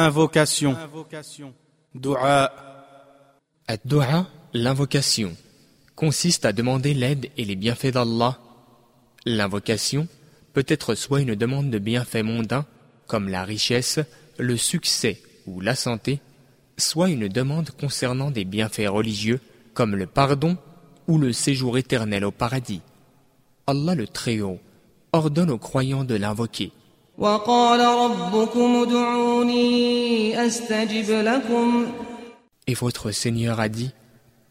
Invocation. Dua. Ad-du'a, l'invocation, consiste à demander l'aide et les bienfaits d'Allah. L'invocation peut être soit une demande de bienfaits mondains, comme la richesse, le succès ou la santé, soit une demande concernant des bienfaits religieux, comme le pardon ou le séjour éternel au paradis. Allah le Très-Haut ordonne aux croyants de l'invoquer. Et votre Seigneur a dit,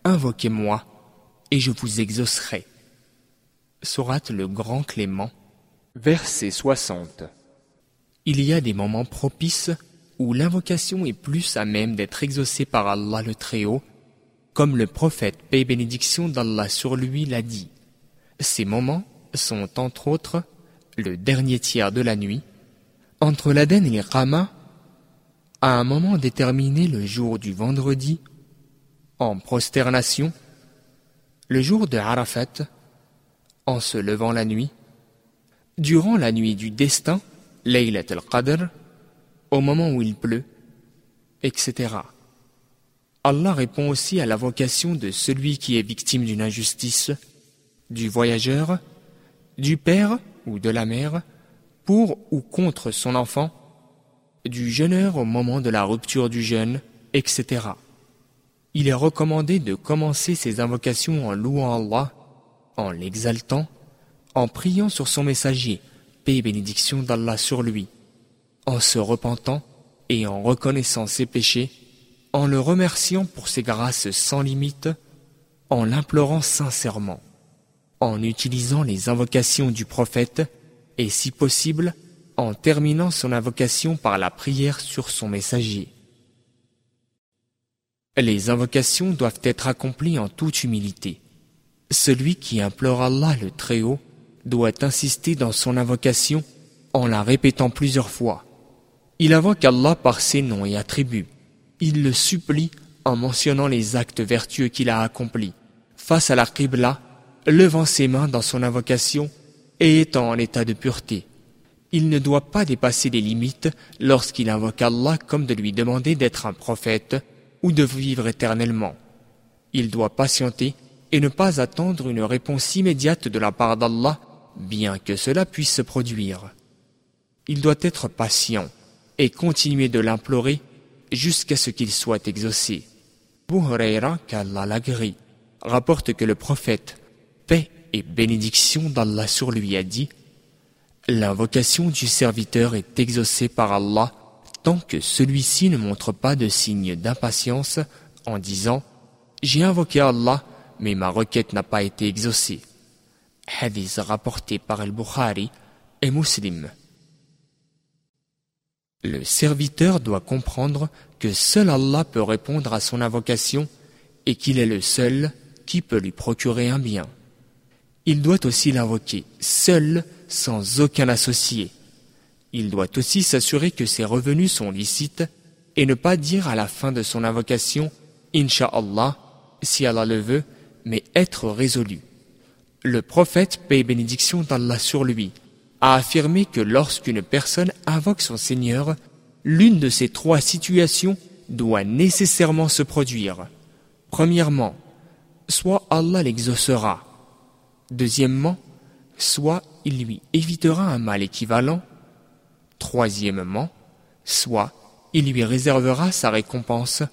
Invoquez-moi, et je vous exaucerai. Sourate le Grand Clément, verset 60. Il y a des moments propices où l'invocation est plus à même d'être exaucée par Allah le Très-Haut, comme le prophète Paix Bénédiction d'Allah sur lui l'a dit. Ces moments sont entre autres le dernier tiers de la nuit, entre l'Aden et l'Iqama, à un moment déterminé le jour du vendredi, en prosternation, le jour de Arafat, en se levant la nuit, durant la nuit du destin, Laylat al-Qadr, au moment où il pleut, etc. Allah répond aussi à la vocation de celui qui est victime d'une injustice, du voyageur, du père ou de la mère, pour ou contre son enfant, du jeûneur au moment de la rupture du jeûne, etc. Il est recommandé de commencer ses invocations en louant Allah, en l'exaltant, en priant sur son messager, paix et bénédiction d'Allah sur lui, en se repentant et en reconnaissant ses péchés, en le remerciant pour ses grâces sans limite, en l'implorant sincèrement, en utilisant les invocations du prophète et si possible en terminant son invocation par la prière sur son messager. Les invocations doivent être accomplies en toute humilité. Celui qui implore Allah le Très-Haut doit insister dans son invocation en la répétant plusieurs fois. Il invoque Allah par ses noms et attributs. Il le supplie en mentionnant les actes vertueux qu'il a accomplis. Face à la Qibla, levant ses mains dans son invocation et étant en état de pureté. Il ne doit pas dépasser les limites lorsqu'il invoque Allah comme de lui demander d'être un prophète ou de vivre éternellement. Il doit patienter et ne pas attendre une réponse immédiate de la part d'Allah, bien que cela puisse se produire. Il doit être patient et continuer de l'implorer jusqu'à ce qu'il soit exaucé. Huraira, qu'Allah rapporte que le prophète, paix et bénédiction d'Allah sur lui a dit L'invocation du serviteur est exaucée par Allah tant que celui-ci ne montre pas de signe d'impatience en disant J'ai invoqué Allah, mais ma requête n'a pas été exaucée. Hadith rapporté par Al-Bukhari et Muslim. Le serviteur doit comprendre que seul Allah peut répondre à son invocation et qu'il est le seul qui peut lui procurer un bien. Il doit aussi l'invoquer seul sans aucun associé. Il doit aussi s'assurer que ses revenus sont licites et ne pas dire à la fin de son invocation Inch'Allah, si Allah le veut, mais être résolu. Le prophète, paix et bénédiction d'Allah sur lui, a affirmé que lorsqu'une personne invoque son Seigneur, l'une de ces trois situations doit nécessairement se produire. Premièrement, soit Allah l'exaucera. Deuxièmement, soit il lui évitera un mal équivalent. Troisièmement, soit il lui réservera sa récompense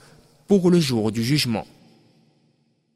pour le jour du jugement.